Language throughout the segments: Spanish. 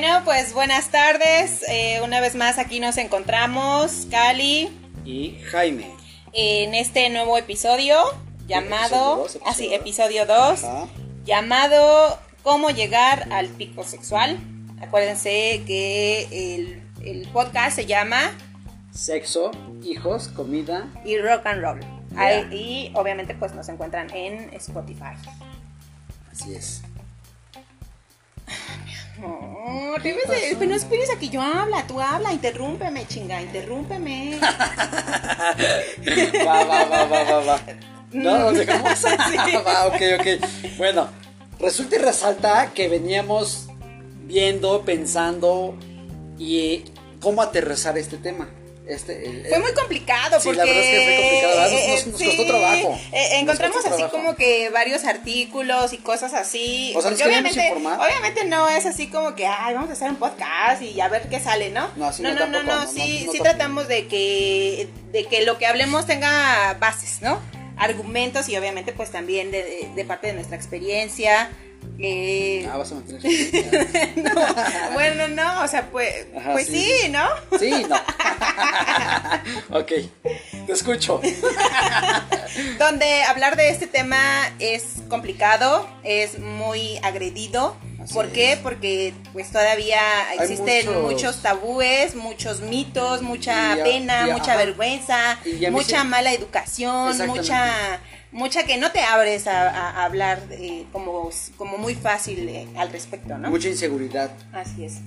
Bueno, pues buenas tardes. Eh, una vez más aquí nos encontramos, Cali, y Jaime. en este nuevo episodio llamado, Episodio dos, ah, sí, episodio episodio 2, Ajá. llamado ¿Cómo llegar al pico sexual? Acuérdense que el, el podcast se llama Sexo, hijos, comida. Y Rock and Roll. Ahí- y obviamente pues nos encuentran en Spotify. Así es. No, ¿Qué debes pues no esperes a que yo habla, tú habla, interrúmpeme, chinga, interrúmpeme. Va, va, va, va, va, va. ¿No? ¿Nos dejamos? Sí. va, ok, ok. Bueno, resulta y resalta que veníamos viendo, pensando y cómo aterrizar este tema. Este, el- Fue muy complicado Sí, porque la verdad es que fue complicado, ¿verdad? Nos- eh, nos- nos costó trabajo. eh, encontramos costó así trabajo. como que varios artículos y cosas así. O sea, nos obviamente, informar. obviamente no es así como que, ay, vamos a hacer un podcast y a ver qué sale, ¿no? No, así no, no, no, no, no, sí, no, sí tratamos de que, de que lo que hablemos tenga bases, ¿no? Argumentos y obviamente pues también de parte de nuestra experiencia. Eh, Ah, vas a mantener su- no, bueno, no, o sea, pues, Ajá, pues sí. ¿no? Sí, no. ok, te escucho. donde hablar de este tema es complicado, es muy agredido. Así ¿Por qué? Porque pues todavía existen muchos- muchos... tabúes, muchos mitos, mucha Y pena, y mucha ajá. vergüenza, mucha mala educación, mucha mucha que no te abres a, hablar eh, como, como muy fácil eh, al respecto, ¿no? Mucha inseguridad. Así es.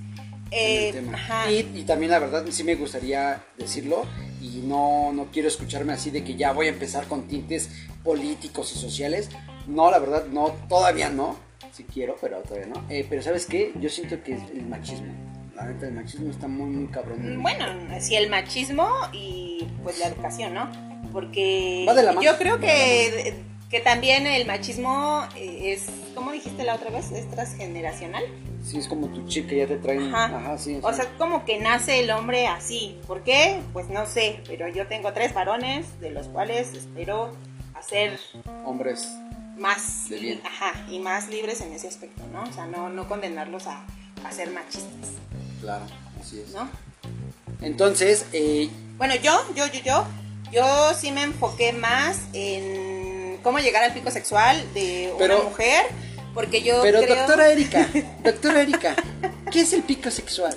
Eh, ajá. Y, y también la verdad sí me gustaría decirlo y no, no quiero escucharme así de que ya voy a empezar con tintes políticos y sociales. No, la verdad no, todavía no. Sí quiero, pero todavía no. Eh, pero ¿sabes qué? Yo siento que es el machismo. La neta, el machismo está muy, muy cabrón. Bueno, sí, el machismo y pues la educación, ¿no? Porque yo creo que, que también el machismo eh, es, ¿cómo dijiste la otra vez? Es transgeneracional. Sí, es como tu que ya te traen. Ajá. Ajá, sí. O sea, como que nace el hombre así. ¿Por qué? Pues no sé, pero yo tengo tres varones, de los cuales espero hacer Hombres. más, De bien. ajá, y más libres en ese aspecto, ¿no? O sea, no, no condenarlos a, a ser machistas, Claro, así es. ¿no? Entonces, eh, Bueno, yo, yo, yo, yo, yo sí me enfoqué más en cómo llegar al pico sexual de Pero- una mujer, porque yo pero creo... doctora Erika, doctora Erika, ¿qué es el pico sexual?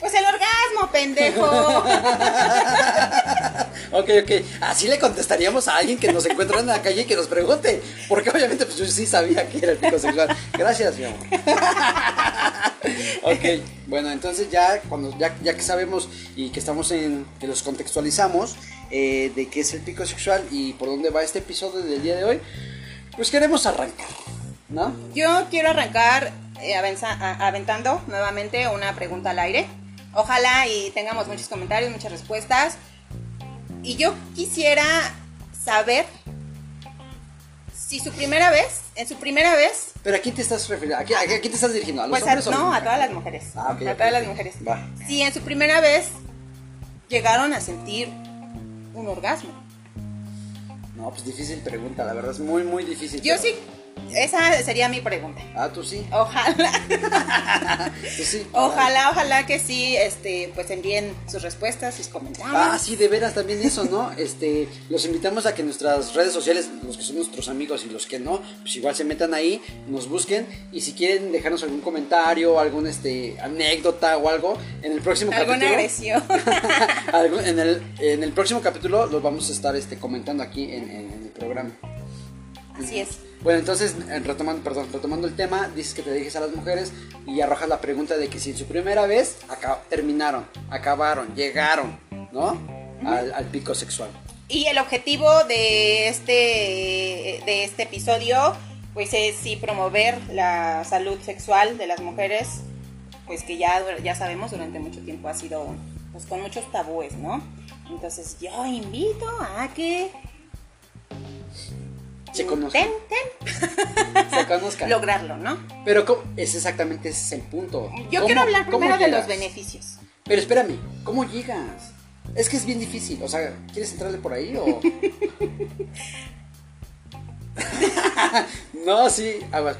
Pues el orgasmo, pendejo. Ok, ok. Así le contestaríamos a alguien que nos encuentra en la calle y que nos pregunte. Porque obviamente pues yo sí sabía que era el pico sexual. Gracias, mi amor. ok, bueno, entonces ya cuando ya, ya que sabemos y que estamos en. que los contextualizamos eh, de qué es el pico sexual y por dónde va este episodio del día de hoy, pues queremos arrancar, ¿no? yo quiero arrancar eh, aventando nuevamente una pregunta al aire. Ojalá y tengamos muchos comentarios, muchas respuestas. Y yo quisiera saber si su primera vez, en su primera vez, Pero ¿a quién te estás refiriendo? ¿A quién, a quién te estás dirigiendo? ¿A los Pues a, hombres no, a todas las mujeres. Ah, a todas las mujeres. Va. Si en su primera vez llegaron a sentir un orgasmo. No, pues difícil pregunta, la verdad es muy, muy difícil. Yo pero- sí, esa sería mi pregunta. Ah, tú sí. Ojalá, Tú sí. ojalá, ojalá que sí, este, pues envíen sus respuestas, sus comentarios. Ah, sí, de veras también eso, ¿no? Este, los invitamos a que nuestras redes sociales, los que son nuestros amigos y los que no, pues igual se metan ahí, nos busquen y si quieren dejarnos algún comentario, algún este anécdota o algo en el próximo Alguna capítulo. agresión. en el en el próximo capítulo los vamos a estar este comentando aquí en- en el programa. Así es. Bueno, entonces, retomando, perdón, retomando el tema, dices que te diriges a las mujeres y arrojas la pregunta de que si en su primera vez terminaron, acabaron, llegaron, ¿no? Al, al pico sexual. Y el objetivo de este, de este episodio, pues es sí promover la salud sexual de las mujeres, pues que ya, ya sabemos durante mucho tiempo ha sido pues con muchos tabúes, ¿no? Entonces yo invito a que Se conozcan. intenten Se conozcan. lograrlo, ¿no? Pero ¿cómo? es exactamente ese es el punto. Yo ¿Cómo- quiero hablar primero de los beneficios. Pero espérame, ¿cómo llegas? Es que es bien difícil, o sea, ¿quieres entrarle por ahí o...? no, sí, aguas.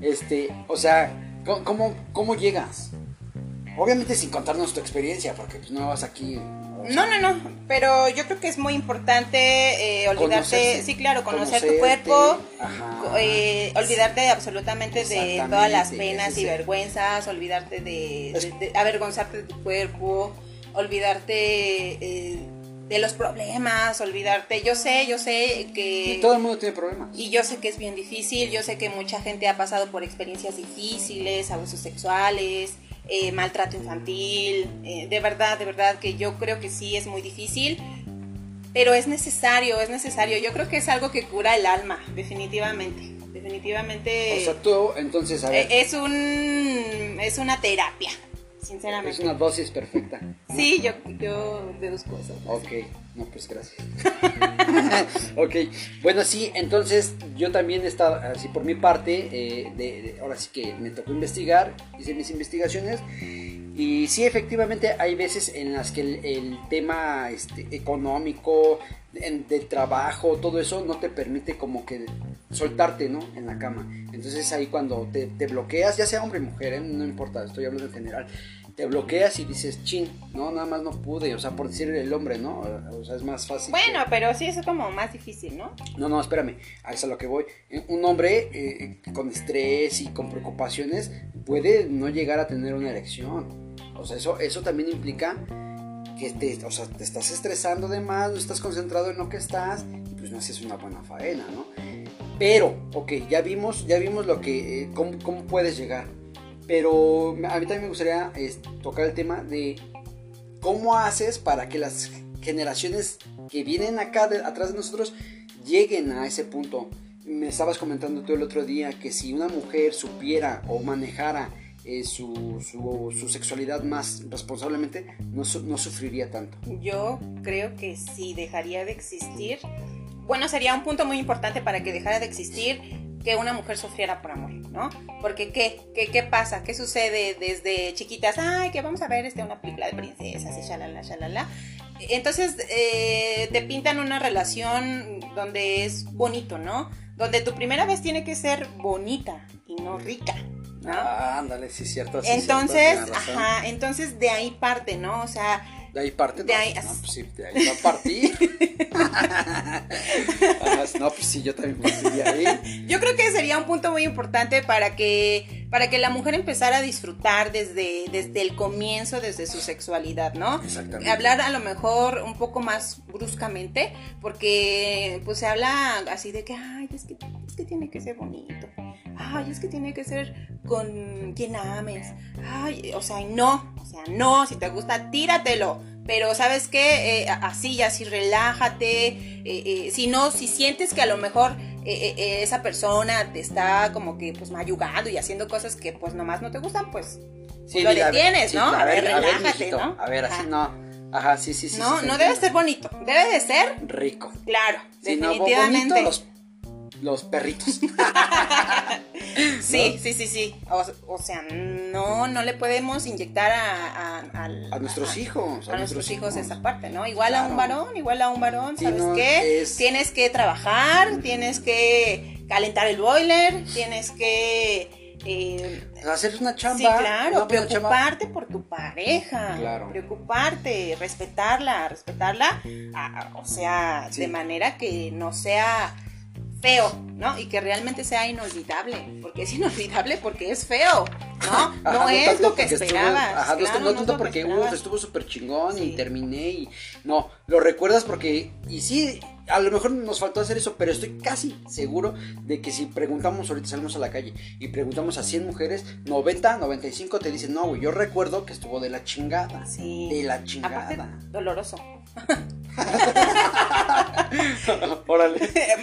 Este, o sea, ¿Cómo, cómo, cómo llegas? Obviamente sin contarnos tu experiencia, porque pues no vas aquí. o sea, No, no, no, pero yo creo que es muy importante eh, olvidarte, sí, claro, conocer tu cuerpo, eh, olvidarte absolutamente de todas las penas y vergüenzas, olvidarte de, Es- de- de avergonzarte de tu cuerpo, olvidarte eh, de los problemas, olvidarte, yo sé, yo sé que... Y todo el mundo tiene problemas. Y yo sé que es bien difícil, yo sé que mucha gente ha pasado por experiencias difíciles, abusos sexuales, eh, maltrato infantil, eh, de verdad, de verdad que yo creo que sí es muy difícil, pero es necesario, es necesario. Yo creo que es algo que cura el alma, definitivamente, definitivamente. O sea, tú, entonces, a ver, eh, es un, es una terapia, sinceramente. es una dosis perfecta. Sí, yo, yo deduzco eso. Ok, no, pues gracias. ok, bueno, sí, entonces yo también estaba, así por mi parte, eh, ahora sí que me tocó investigar, hice mis investigaciones y sí, efectivamente hay veces en las que el, tema este, económico, en- del trabajo, todo eso no te permite como que soltarte, ¿no? En la cama. Entonces ahí cuando te, te bloqueas, ya sea hombre o mujer, ¿eh? no importa, estoy hablando en general, te bloqueas y dices, chin, no, nada más no pude, o sea, por decir el hombre, ¿no? O sea, es más fácil. Bueno, que- pero sí es como más difícil, ¿no? No, no, espérame, a eso es a lo que voy. Eh, Un hombre eh, con estrés y con preocupaciones puede no llegar a tener una erección. O sea, eso, eso también implica que te, o sea, te estás estresando de más, no estás concentrado en lo que estás y pues no haces una buena faena, ¿no? Pero, ok, ya vimos, ya vimos lo que, eh, cómo, cómo puedes llegar. Pero a mí también me gustaría tocar el tema de cómo haces para que las generaciones que vienen acá de- atrás de nosotros lleguen a ese punto. Me estabas comentando tú el otro día que si una mujer supiera o manejara eh, su, sexualidad más responsablemente, no, no sufriría tanto. Yo creo que si dejaría de existir, bueno, sería un punto muy importante para que dejara de existir que una mujer sufriera por amor, ¿no? Porque ¿qué? ¿Qué, qué pasa? ¿Qué sucede desde chiquitas? Ay, que vamos a ver este, una película de princesas y shalala, shalala. Entonces eh, te pintan una relación donde es bonito, ¿no? Donde tu primera vez tiene que ser bonita y no rica, ¿no? Ah, ándale, sí cierto. sí es entonces, cierto, ajá, entonces de ahí parte, ¿no? O sea, De ahí parte, de no, ahí- no, pues sí, de ahí va a no, pues sí, yo también ahí. Yo creo que sería un punto muy importante para que, para que la mujer empezara a disfrutar desde, desde el comienzo, desde su sexualidad, ¿no? Exactamente. Hablar a lo mejor un poco más bruscamente, porque pues se habla así de que, ay, es que, es que tiene que ser bonito. Ay, es que tiene que ser con quien ames. Ay, o sea, no, o sea, no, si te gusta, tíratelo. Pero sabes qué, Eh, así, ya así, relájate. eh, eh, si no, si sientes que a lo mejor eh, eh, esa persona te está como que pues mayugando y haciendo cosas que pues nomás no te gustan, pues Sí, lo detienes, sí, ¿no? A ver, a ver, relájate, mijito, ¿no? A ver, así Ajá. no. Ajá, sí, sí, sí. no, sí, no debe ser bonito, debe de ser, rico. claro, no, definitivamente. bonito los, los perritos. Sí, sí, sí, sí. O, o sea, no, no le podemos inyectar a, a, nuestros hijos. a nuestros hijos esa parte, ¿no? Igual a un varón, igual a un varón, ¿sabes no, qué? es- Tienes que trabajar, tienes que calentar el boiler, tienes que... eh, Hacer una chamba. sí, claro, chamba. preocuparte por tu pareja, Claro. preocuparte, respetarla, respetarla, a- a- o sea, Sí. de manera que no sea feo, ¿no? Y que realmente sea inolvidable, porque es inolvidable porque es feo, ¿no? Ajá, no es lo que porque estuvo- esperabas. ajá, claro, no es tanto lo que porque esperabas. uf, estuvo súper chingón y terminé y. No, lo recuerdas porque. Y sí, a lo mejor nos faltó hacer eso, pero estoy casi seguro de que si preguntamos, ahorita salimos a la calle y preguntamos a 100 mujeres, 90, 95 te dicen, no, güey, yo recuerdo que estuvo de la chingada. Sí. De la Aparte, chingada. doloroso. Órale.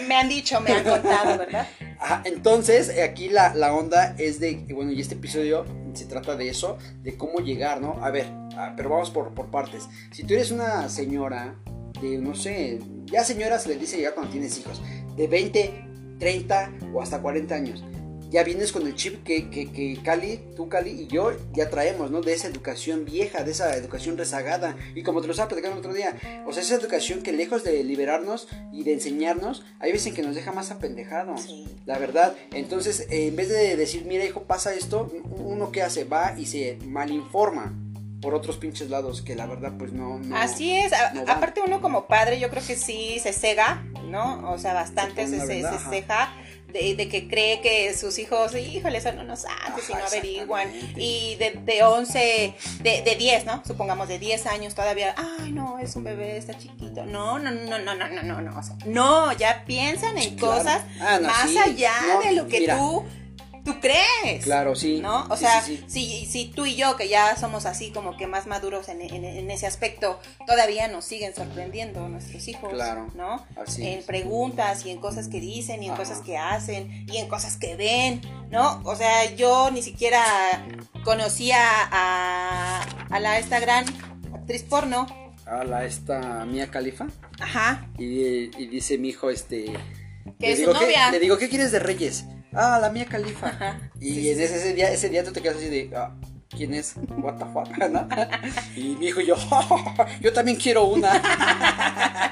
me han dicho, me han contado, ¿verdad? Ajá, entonces, eh, aquí la, la onda es de, bueno, y este episodio se trata de eso, de cómo llegar, ¿no? A ver, ah, pero vamos por, por partes. Si tú eres una señora de, no sé, ya señora se le dice ya cuando tienes hijos, de 20, 30 o hasta 40 años, ya vienes con el chip que, que, que Cali, tú Cali y yo ya traemos, ¿no? De esa educación vieja, de esa educación rezagada. Y como te lo estaba platicando el otro día, o sea, esa educación que lejos de liberarnos y de enseñarnos, hay veces que nos deja más apendejados. Sí. La verdad. Entonces, en vez de decir, mira hijo, pasa esto, uno que hace, va y se malinforma por otros pinches lados que la verdad pues no... no Así es, a- no va. aparte uno como padre yo creo que sí se cega, ¿no? O sea, bastante Se se, se, ceja de, de que cree que sus hijos, híjole, son unos santos y no Ajá, averiguan. Y de, de 11, de, de 10, ¿no? Supongamos de 10 años todavía, ay, no, es un bebé, está chiquito. No, no, no, no, no, no, no, no. O sea, no, ya piensan en Claro. cosas Ah, no, más sí. allá No, de lo que mira. tú, tú crees. Claro, sí. ¿No? O Sí, sea, sí, sí. Si, si tú y yo, que ya somos así como que más maduros en, en- en ese aspecto, todavía nos siguen sorprendiendo nuestros hijos, Claro, ¿no? así en es. preguntas y en cosas que dicen y en Ajá. cosas que hacen y en cosas que ven, ¿no? O sea, yo ni siquiera conocía a, a la esta gran actriz porno. A la esta Mía Califa. Ajá. Y, y dice mi hijo, este... Que es su digo, ¿qué- novia. le digo, ¿qué quieres de Reyes? Ah, la Mía Califa. Ajá. Y Sí, en ese, ese día, ese día tú te quedas así de, ah, ¿quién es? What the fuck, ¿no? Y mi hijo y yo, yo también quiero una.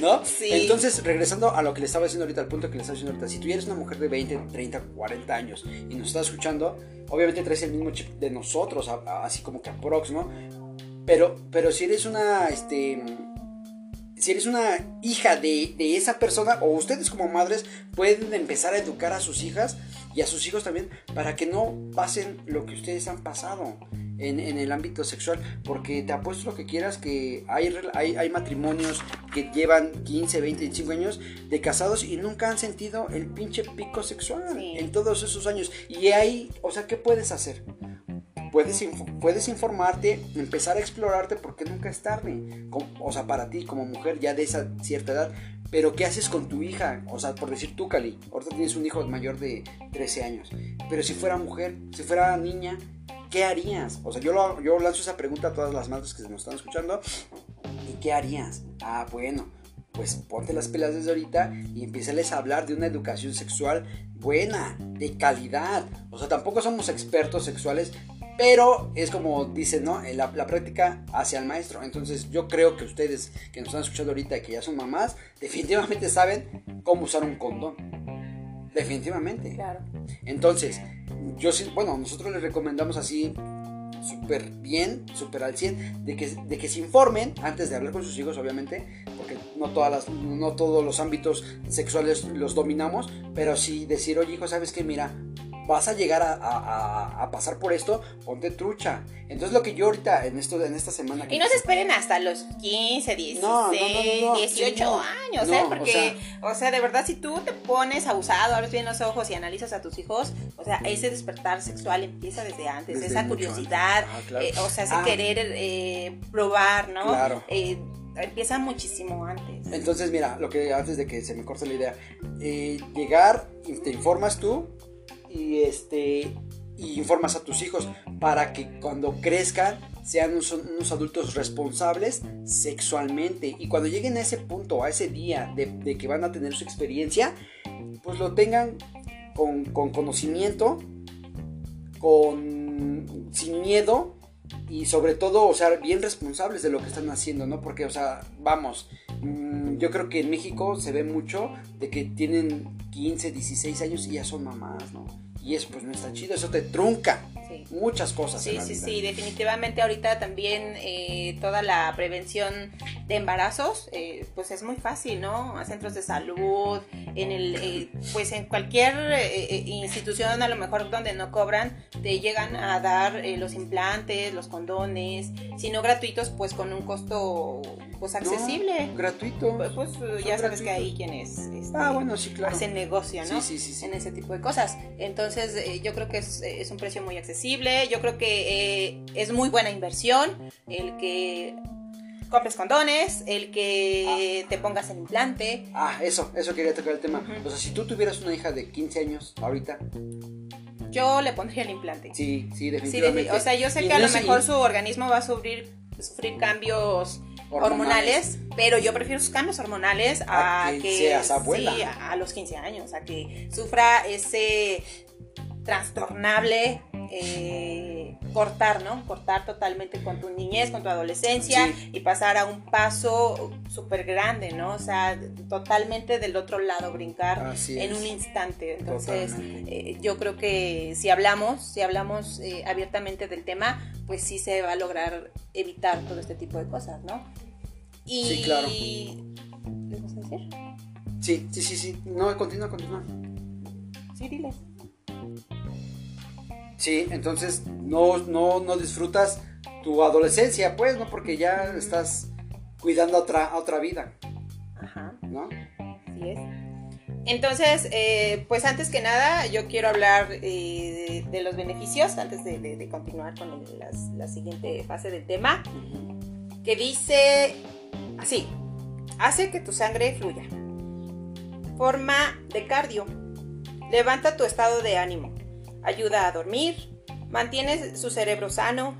¿No? Sí. Entonces, regresando a lo que le estaba diciendo ahorita, al punto que le estaba diciendo ahorita, si tú eres una mujer de 20, 30, 40 años y nos estás escuchando, obviamente traes el mismo chip de nosotros, así como que aprox, ¿no? Pero, pero si eres una, este, si eres una hija de, de esa persona, o ustedes como madres pueden empezar a educar a sus hijas y a sus hijos también para que no pasen lo que ustedes han pasado en, en el ámbito sexual. Porque te apuesto lo que quieras que hay, hay, hay matrimonios que llevan 15, 20, 25 años de casados y nunca han sentido el pinche pico sexual Sí. en todos esos años. Y ahí, o sea, ¿qué puedes hacer? Puedes, puedes informarte, empezar a explorarte porque nunca es tarde. O sea, para ti como mujer ya de esa cierta edad. Pero ¿qué haces con tu hija? O sea, por decir tú, Cali, ahorita tienes un hijo mayor de 13 años. Pero si fuera mujer, si fuera niña, ¿qué harías? O sea, yo, lo- yo lanzo esa pregunta a todas las madres que nos están escuchando. ¿Y qué harías? Ah, bueno, pues ponte las pelas desde ahorita y empiezales a hablar de una educación sexual buena, de calidad. O sea, tampoco somos expertos sexuales, pero es como dicen, ¿no? La, la práctica hacia el maestro. Entonces yo creo que ustedes que nos están escuchando ahorita y que ya son mamás, definitivamente saben cómo usar un condón. Definitivamente. Claro. Entonces, yo sí, bueno, nosotros les recomendamos así súper bien, súper al 100, de que, de que se informen antes de hablar con sus hijos, obviamente, porque no, todas las, no todos los ámbitos sexuales los dominamos, pero sí decir, oye hijo, ¿sabes qué? Mira, vas a llegar a, a- a- pasar por esto, ponte trucha. Entonces lo que yo ahorita, en, esto, en esta semana... que Y no se esperen hasta los 15, 16, No, no, no, no, 18 sí, no. años, ¿eh? o Porque, o sea, de verdad, si tú te pones abusado, abres bien los ojos y analizas a tus hijos, o sea, ese despertar sexual empieza desde antes, Desde esa curiosidad. Ah, claro. eh, o sea, ese Ah. querer eh, probar, ¿no? Claro. Eh, empieza muchísimo antes. Entonces, mira, lo que antes de que se me corte la idea, eh, llegar te informas tú y este y informas a tus hijos para que cuando crezcan sean unos, adultos responsables sexualmente y cuando lleguen a ese punto, a ese día de, que van a tener su experiencia, pues lo tengan con, con conocimiento, con sin miedo y sobre todo, o sea, bien responsables de lo que están haciendo, ¿no? Porque, o sea, vamos, yo creo que en México se ve mucho de que tienen 15, 16 años y ya son mamás, ¿no? Y eso pues no está chido, eso te trunca Muchas cosas. en Sí, la sí, vida. sí, definitivamente ahorita también eh, toda la prevención de embarazos, eh, pues es muy fácil, ¿no? A centros de salud, en el, eh, pues en cualquier eh, eh, institución a lo mejor donde no cobran, te llegan a dar eh, los implantes, los condones, si no gratuitos, pues con un costo pues accesible. No, gratuito. Pues, pues, ya sabes que hay quienes este, Ah, bueno, sí, claro. hacen negocio, ¿no? Sí, sí, en ese tipo de cosas. Entonces, eh, yo creo que es, es un precio muy accesible. Yo creo que eh, es muy buena inversión el que compres condones, el que te pongas el implante. Ah, eso, eso quería tocar el tema. O sea, si tú tuvieras una hija de 15 años ahorita, Yo le pondría el implante. sí, sí, definitivamente. defi- o sea, yo sé que a lo mejor su organismo va a sufrir sufrir cambios Hormonales. hormonales, pero yo prefiero esos cambios hormonales a, A que que, seas abuela. sí, a, a los 15 años, a que sufra ese trastornable eh, cortar, ¿no? Cortar totalmente con tu niñez, con tu adolescencia Sí. y pasar a un paso súper grande, ¿no? O sea, totalmente del otro lado, brincar Así en es. un instante. Entonces, eh, yo creo que si hablamos, si hablamos eh, abiertamente del tema, pues sí se va a lograr evitar todo este tipo de cosas, ¿no? Y... Sí, claro. ¿Les vas a decir? Sí, sí, sí, sí. No, continúa, continúa. Sí, diles. Sí, entonces no, no, no disfrutas tu adolescencia, pues, ¿no? Porque ya estás cuidando otra, otra vida, Ajá. ¿no? Así es. Entonces, eh, pues antes que nada, yo quiero hablar eh, de, de los beneficios, antes de, de- de continuar con el- las- la siguiente fase del tema, que dice así, hace que tu sangre fluya. Forma de cardio, levanta tu estado de ánimo, ayuda a dormir, mantiene su cerebro sano,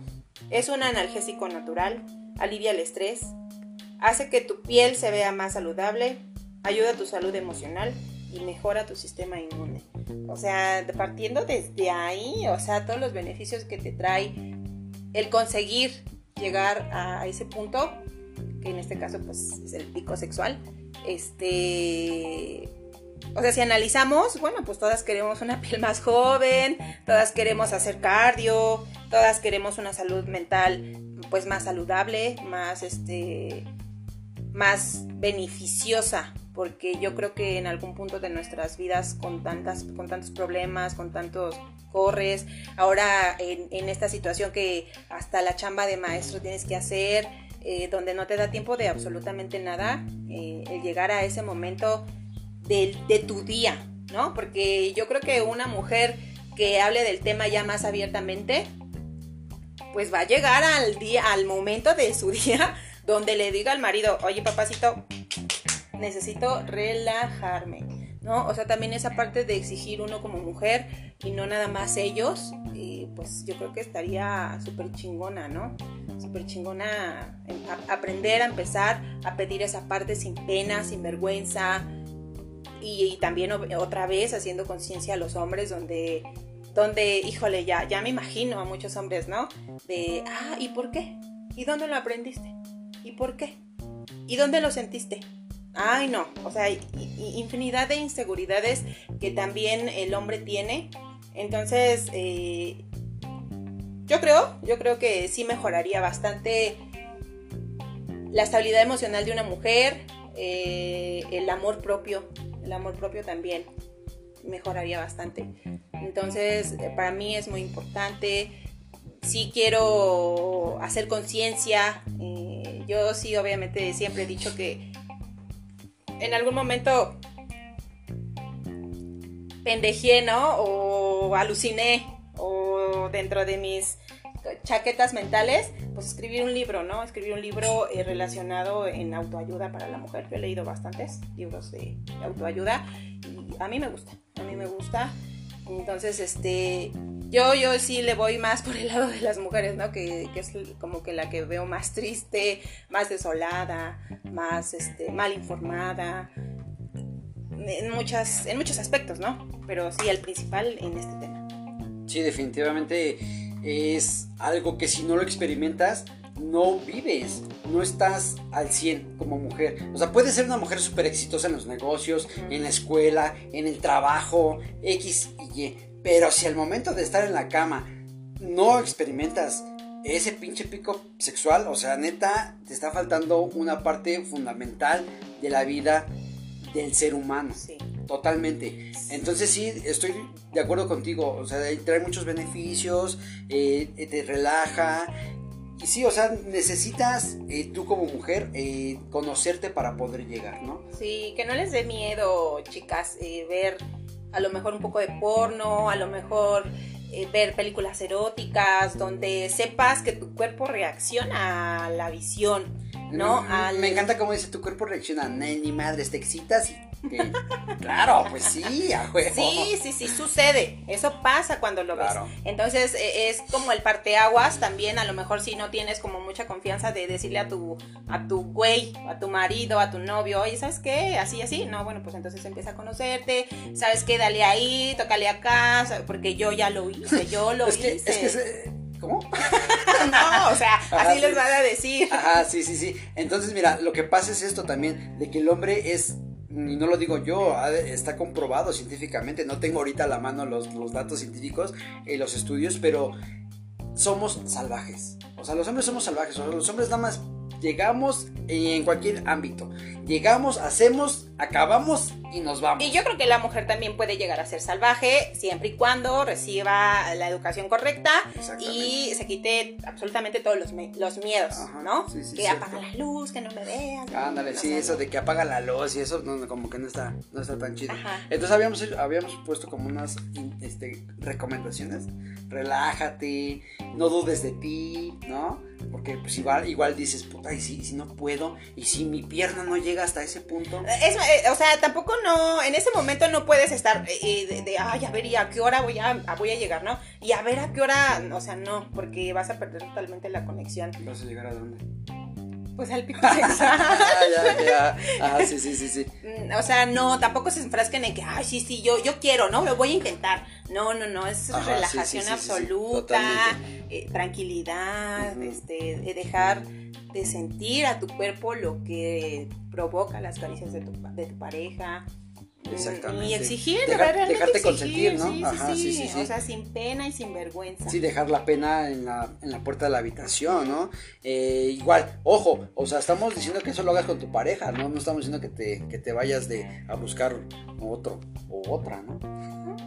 es un analgésico natural, alivia el estrés, hace que tu piel se vea más saludable, ayuda a tu salud emocional y mejora tu sistema inmune. O sea, partiendo desde ahí, o sea, todos los beneficios que te trae el conseguir llegar a ese punto, que en este caso pues es el pico sexual, este... O sea, si analizamos, bueno, pues todas queremos una piel más joven, todas queremos hacer cardio, todas queremos una salud mental pues más saludable, más este más beneficiosa, porque yo creo que en algún punto de nuestras vidas con tantas con tantos problemas, con tantos corres, ahora en, esta situación que hasta la chamba de maestro tienes que hacer, eh, donde no te da tiempo de absolutamente nada, eh, el llegar a ese momento de, tu día, ¿no? Porque yo creo que una mujer que hable del tema ya más abiertamente, pues va a llegar al día, al momento de su día donde le diga al marido, oye papacito, necesito relajarme, ¿no? O sea, también esa parte de exigir uno como mujer y no nada más ellos, pues yo creo que estaría súper chingona, ¿no? Súper chingona aprender a empezar a pedir esa parte sin pena, sin vergüenza y, también otra vez haciendo conciencia a los hombres donde donde, híjole, ya, ya me imagino a muchos hombres, ¿no? De, ah, ¿y por qué? ¿Y dónde lo aprendiste? ¿Y por qué? ¿Y dónde lo sentiste? Ay, no, o sea, infinidad de inseguridades que también el hombre tiene. Entonces, eh, yo creo, yo creo que sí mejoraría bastante la estabilidad emocional de una mujer, eh, el amor propio, el amor propio también mejoraría bastante. Entonces, eh, para mí es muy importante. Sí quiero hacer conciencia. eh, yo sí, obviamente, siempre he dicho que en algún momento pendejé, ¿no? O aluciné. O dentro de mis chaquetas mentales, pues escribir un libro, ¿no? Escribir un libro eh, relacionado en autoayuda para la mujer. Yo he leído bastantes libros de autoayuda y a mí me gusta, a mí me gusta. Entonces, este, yo, yo sí le voy más por el lado de las mujeres, ¿no? Que, que es como que la que veo más triste, más desolada, más, este, mal informada, en, muchas, en muchos aspectos, ¿no? Pero sí, el principal en este tema. Sí, definitivamente es algo que si no lo experimentas, no vives, no estás al 100 como mujer. O sea, puedes ser una mujer súper exitosa en los negocios, en la escuela, en el trabajo, X y Y. Pero si al momento de estar en la cama no experimentas ese pinche pico sexual, o sea, neta, te está faltando una parte fundamental de la vida del ser humano. Sí. Totalmente. Entonces sí, estoy de acuerdo contigo. O sea, trae muchos beneficios, eh, te relaja. Y sí, o sea, necesitas eh, tú como mujer eh, conocerte para poder llegar, ¿no? Sí, que no les dé miedo, chicas, ver a lo mejor un poco de porno, a lo mejor ver películas eróticas, donde sepas que tu cuerpo reacciona a la visión, ¿no? Mm, Al- Me encanta cómo dice tu cuerpo reacciona. Ni, ni madres, te excitas y que- claro, pues sí, a huevo. Sí, sí, sí, sucede. Eso pasa cuando lo Claro. ves. Entonces eh, es como el parteaguas también, a lo mejor si no tienes como mucha confianza de decirle a tu, a tu güey, a tu marido, a tu novio, oye, ¿sabes qué? Así, así. No, bueno, pues entonces empieza a conocerte, ¿sabes qué? Dale ahí, tócale acá, porque yo ya lo hice, yo lo Es que, hice. es que, se- ¿cómo? No, o sea, Ajá, así sí. les van a decir. Ajá, sí, sí, sí. Entonces, mira, lo que pasa es esto también, de que el hombre es, y no lo digo yo, está comprobado científicamente, no tengo ahorita a la mano los, los datos científicos, eh, los estudios, pero somos salvajes. O sea, los hombres somos salvajes, o sea, los hombres nada más llegamos en cualquier ámbito. Llegamos, hacemos, acabamos y nos vamos. Y yo creo que la mujer también puede llegar a ser salvaje siempre y cuando reciba la educación correcta y se quite absolutamente todos los, los miedos, Ajá, ¿no? sí, sí, que cierto. apaga la luz, que no me veas. Ándale, no sí, eso de que apaga la luz y eso, no, como que no está, no está tan chido. Ajá. Entonces habíamos, habíamos puesto como unas este, recomendaciones. Relájate, no dudes de ti, ¿no? Porque pues igual, igual dices, puta, y si, si no puedo, y si mi pierna no llega hasta ese punto. Es, eh, o sea, tampoco no, en ese momento no puedes estar eh, eh, de, de, ay, a ver, ¿y a qué hora voy a, a- voy a llegar, no? Y a ver a qué hora, o sea, no, porque vas a perder totalmente la conexión. ¿Vas a llegar a dónde? Pues al pico sexual. Ah, ya, ya. Ah, sí, sí, sí, sí. Mm, O sea, no, tampoco se enfrasquen en que, ay, sí, sí, yo, yo quiero, ¿no? Lo voy a intentar. No, no, no, es Ajá, relajación sí, sí, sí, sí, absoluta, eh, tranquilidad, este, de dejar de sentir a tu cuerpo lo que provoca las caricias de tu, de tu pareja. Mm, Exactamente. Y exigir, realmente dejarte exigir, consentir, ¿no? Sí, Ajá, sí, sí. O sea, sin pena y sin vergüenza. Sí, dejar la pena en la, en la puerta de la habitación, ¿no? Eh, igual, ojo, o sea, estamos diciendo que eso lo hagas con tu pareja, ¿no? No estamos diciendo que te, que te vayas de, a buscar otro o otra, ¿no?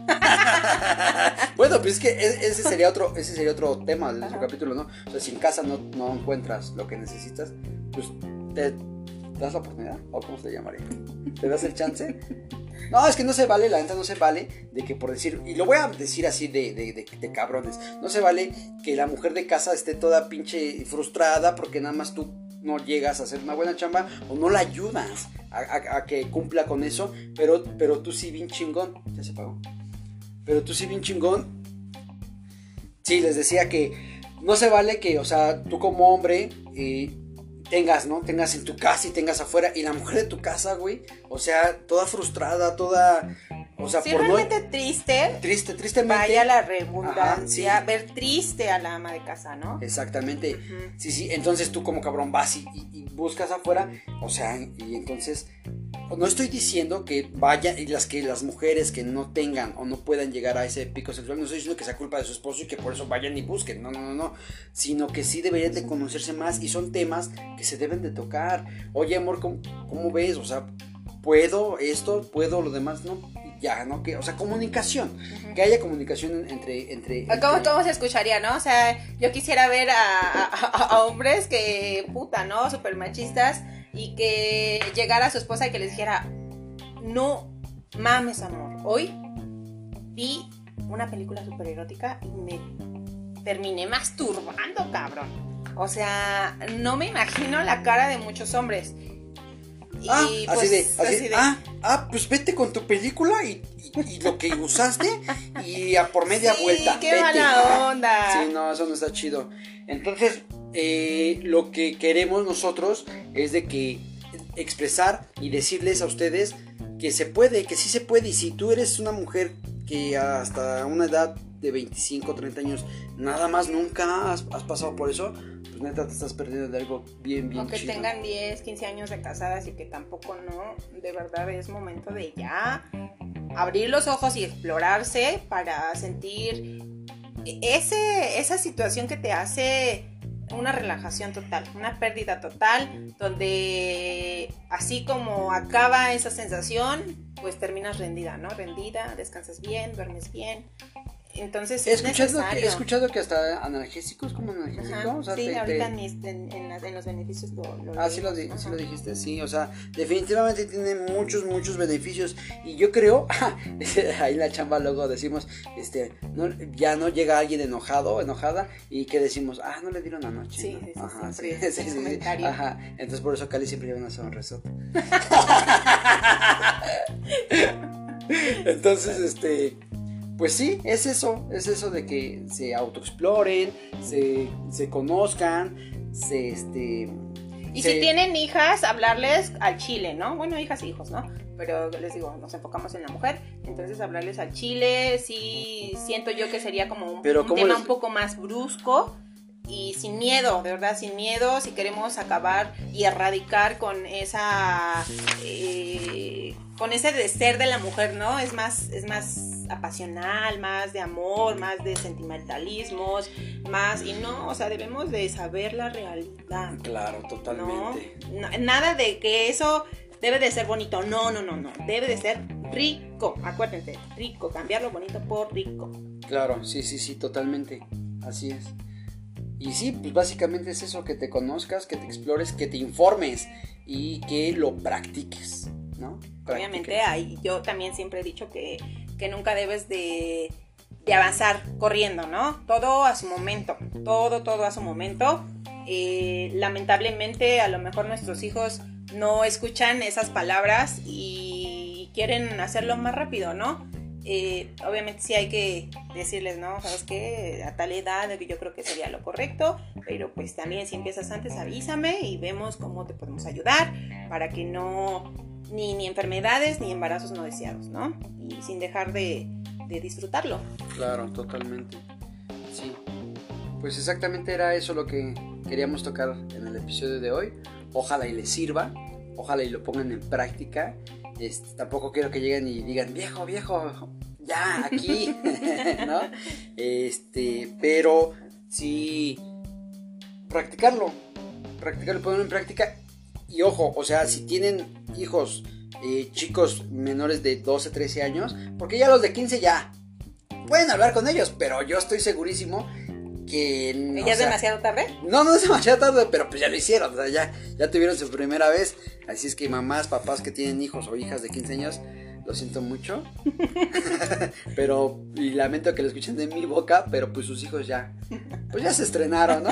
bueno, pues es que e- ese sería otro, ese sería otro tema de nuestro Ajá. capítulo, ¿no? O sea, si en casa no, no encuentras lo que necesitas, pues te das la oportunidad, o cómo se llamaría, te das el chance. No, es que no se vale, la neta no se vale de que por decir, y lo voy a decir así de, de, de- cabrones, no se vale que la mujer de casa esté toda pinche frustrada porque nada más tú no llegas a hacer una buena chamba o no la ayudas a que cumpla con eso, pero, pero tú sí bien chingón, ya se pagó, pero tú sí bien chingón, sí, les decía que no se vale que, o sea, tú como hombre... eh, tengas, ¿no? Tengas en tu casa y tengas afuera. Y la mujer de tu casa, güey. O sea, toda frustrada, toda. O sea, Sí, por no. realmente triste, Triste, tristemente. vaya la redundancia, Ajá, sí. ver triste a la ama de casa, ¿no? Exactamente. Sí, sí. Entonces tú, como cabrón, vas y, y- y buscas afuera. O sea, y entonces. No estoy diciendo que vayan y las que las mujeres que no tengan o no puedan llegar a ese pico sexual, no estoy diciendo que sea culpa de su esposo y que por eso vayan y busquen, no, no, no, no, sino que sí deberían de conocerse más y son temas que se deben de tocar. Oye, amor, ¿cómo, cómo ves? O sea, ¿puedo esto? ¿Puedo lo demás? No, ya, ¿no? Que, o sea, comunicación, que haya comunicación entre... entre, ¿Cómo, entre- cómo se escucharía, no? O sea, yo quisiera ver a, a- hombres que, puta, ¿no? Super machistas y que llegara a su esposa y que les dijera, no mames, amor, hoy vi una película super erótica y me terminé masturbando, cabrón. O sea, no me imagino la cara de muchos hombres. Y, Ah, pues, así de, así, así de- ah, ah, pues vete con tu película y, y- y lo que usaste y a por media Sí, vuelta. qué vete. mala onda. Sí, no, eso no está chido. Entonces, eh, lo que queremos nosotros es de que expresar y decirles a ustedes que se puede, que sí se puede. Y si tú eres una mujer que hasta una edad de 25, 30 años, nada más nunca has, has pasado por eso, pues neta te estás perdiendo de algo bien, bien O que chido. tengan 10, 15 años de casadas y que tampoco no, de verdad es momento de ya abrir los ojos y explorarse para sentir ese, esa situación que te hace una relajación total, una pérdida total, donde así como acaba esa sensación, pues terminas rendida, ¿no? Rendida, descansas bien, duermes bien. Entonces He es escuchado, que, he escuchado que hasta analgésicos como analgésico. Ajá, o sea, sí, te- ahorita te- en, mis- en- en los beneficios lo, lo Ah, sí lo, di- sí lo dijiste, sí, o sea, definitivamente tiene muchos, muchos beneficios y yo creo, ahí la chamba luego decimos, este, no, ya no llega alguien enojado, enojada y que decimos, ah, no le dieron anoche, Sí, ¿no? sí, ajá, sí, sí, sí, ajá, entonces por eso Cali siempre lleva una sonrisota. Entonces, este, pues sí, es eso, es eso de que se autoexploren, se, se conozcan, se, este... Y se- si tienen hijas, hablarles al chile, ¿no? Bueno, hijas e hijos, ¿no? Pero les digo, nos enfocamos en la mujer, entonces hablarles al chile, sí siento yo que sería como un, Pero un ¿cómo tema les- un poco más brusco y sin miedo, de verdad, sin miedo, si queremos acabar y erradicar con esa, eh, con ese de ser de la mujer, ¿no? Es más, es más apasional, más de amor, más de sentimentalismos, más, y no, o sea, debemos de saber la realidad. Claro, totalmente. no, nada de que eso debe de ser bonito. No, no, no, no. Debe de ser rico. Acuérdense, rico. Cambiar lo bonito por rico. Claro, sí, sí, sí, totalmente. Así es. Y sí, pues básicamente es eso, que te conozcas, que te explores, que te informes y que lo practiques, ¿no? Obviamente, ahí yo también siempre he dicho que, que nunca debes de, de avanzar corriendo, ¿no? Todo a su momento. Todo, todo a su momento. Eh, lamentablemente, a lo mejor nuestros hijos no escuchan esas palabras y quieren hacerlo más rápido, ¿no? Eh, obviamente sí hay que decirles, ¿no? ¿Sabes qué? A tal edad que yo creo que sería lo correcto, pero pues también si empiezas antes avísame y vemos cómo te podemos ayudar para que no, ni, ni enfermedades ni embarazos no deseados, ¿no? Y sin dejar de, de disfrutarlo. Claro, totalmente. Sí. Pues exactamente era eso lo que queríamos tocar en el episodio de hoy. Ojalá y les sirva, ojalá y lo pongan en práctica. Este, tampoco quiero que lleguen y digan, viejo, viejo, ya, aquí, ¿no? Este, pero sí, practicarlo, practicarlo, ponerlo en práctica. Y ojo, o sea, si tienen hijos, eh, chicos menores de 12, 13 años, porque ya los de 15 ya pueden hablar con ellos, pero yo estoy segurísimo que... no, ¿Ya es sea, demasiado tarde? no, no es demasiado tarde, pero pues ya lo hicieron, o sea, ya, ya tuvieron su primera vez. Así es que mamás, papás que tienen hijos o hijas de 15 años, lo siento mucho. pero, y lamento que lo escuchen de mi boca, pero pues sus hijos ya, pues ya se estrenaron, ¿no?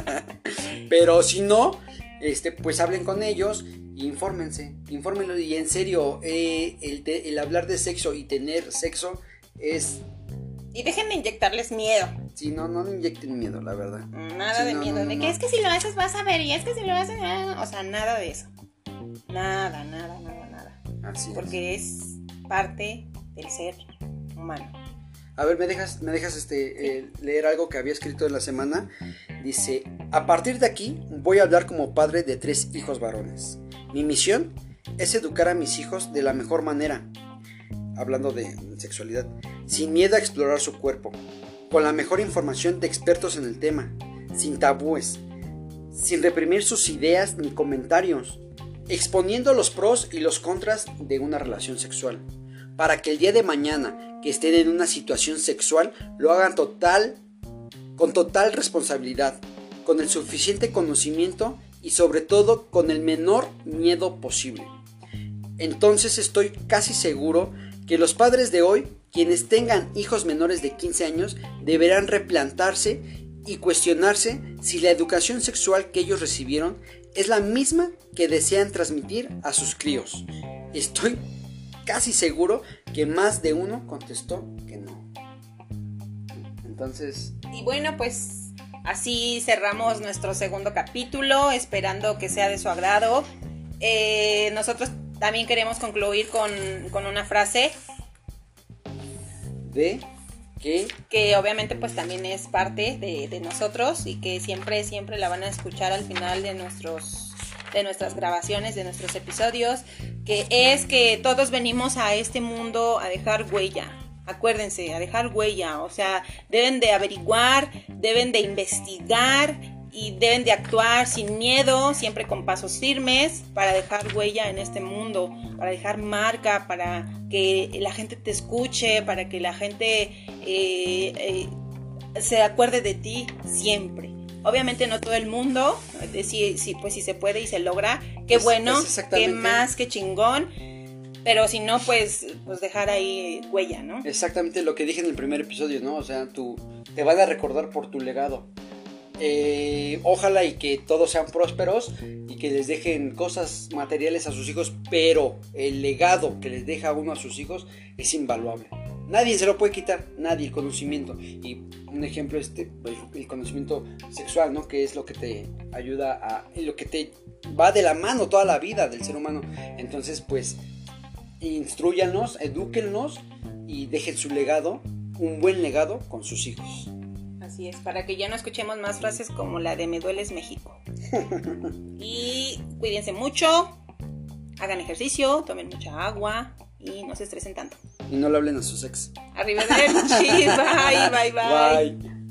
pero si no, este, pues hablen con ellos infórmense, infórmenlo y en serio, eh, el, te- el hablar de sexo y tener sexo es, Y dejen de inyectarles miedo. si no, no me inyecten miedo, la verdad. Nada Sí, de no, miedo. no, de que es que si lo haces vas a ver. Y es que si lo haces. ah, O sea, nada de eso. Nada, nada, nada, nada. Así es. Porque es parte del ser humano. A ver, ¿me dejas, me dejas este, eh, leer algo que había escrito en la semana? Dice, a partir de aquí voy a hablar como padre de tres hijos varones. Mi misión es educar a mis hijos de la mejor manera, hablando de sexualidad, sin miedo a explorar su cuerpo, con la mejor información de expertos en el tema, sin tabúes, sin reprimir sus ideas ni comentarios, exponiendo los pros y los contras de una relación sexual, para que el día de mañana que estén en una situación sexual lo hagan total, con total responsabilidad, con el suficiente conocimiento y sobre todo con el menor miedo posible. Entonces estoy casi seguro que los padres de hoy, quienes tengan hijos menores de 15 años, deberán replantarse y cuestionarse si la educación sexual que ellos recibieron es la misma que desean transmitir a sus críos. Estoy casi seguro que más de uno contestó que no. Entonces, Y bueno, pues así cerramos nuestro segundo capítulo, esperando que sea de su agrado. Eh, nosotros también queremos concluir con, con una frase de que que obviamente pues también es parte de, de nosotros y que siempre, siempre la van a escuchar al final de nuestros de nuestras grabaciones, de nuestros episodios, que es que todos venimos a este mundo a dejar huella. Acuérdense, a dejar huella, o sea, deben de averiguar, deben de investigar y deben de actuar sin miedo, siempre con pasos firmes para dejar huella en este mundo, para dejar marca, para que la gente te escuche, para que la gente eh, eh, se acuerde de ti siempre. Obviamente no todo el mundo, si, si, pues si se puede y se logra, qué Es- bueno, es qué más, qué chingón, pero si no, pues, pues dejar ahí huella, ¿no? exactamente lo que dije en el primer episodio, ¿no? O sea, tú te van a recordar por tu legado. Eh, ojalá y que todos sean prósperos y que les dejen cosas materiales a sus hijos, pero el legado que les deja uno a sus hijos es invaluable. Nadie se lo puede quitar, nadie, el conocimiento. Y un ejemplo, este, el conocimiento sexual, ¿no? Que es lo que te ayuda a, lo que te va de la mano toda la vida del ser humano. Entonces, pues, instruyanos, edúquennos y dejen su legado, un buen legado con sus hijos. Así es, para que ya no escuchemos más frases como la de me dueles México. y cuídense mucho, hagan ejercicio, tomen mucha agua y no se estresen tanto. Y no le hablen a sus ex. Arriba bye, bye, bye. Bye.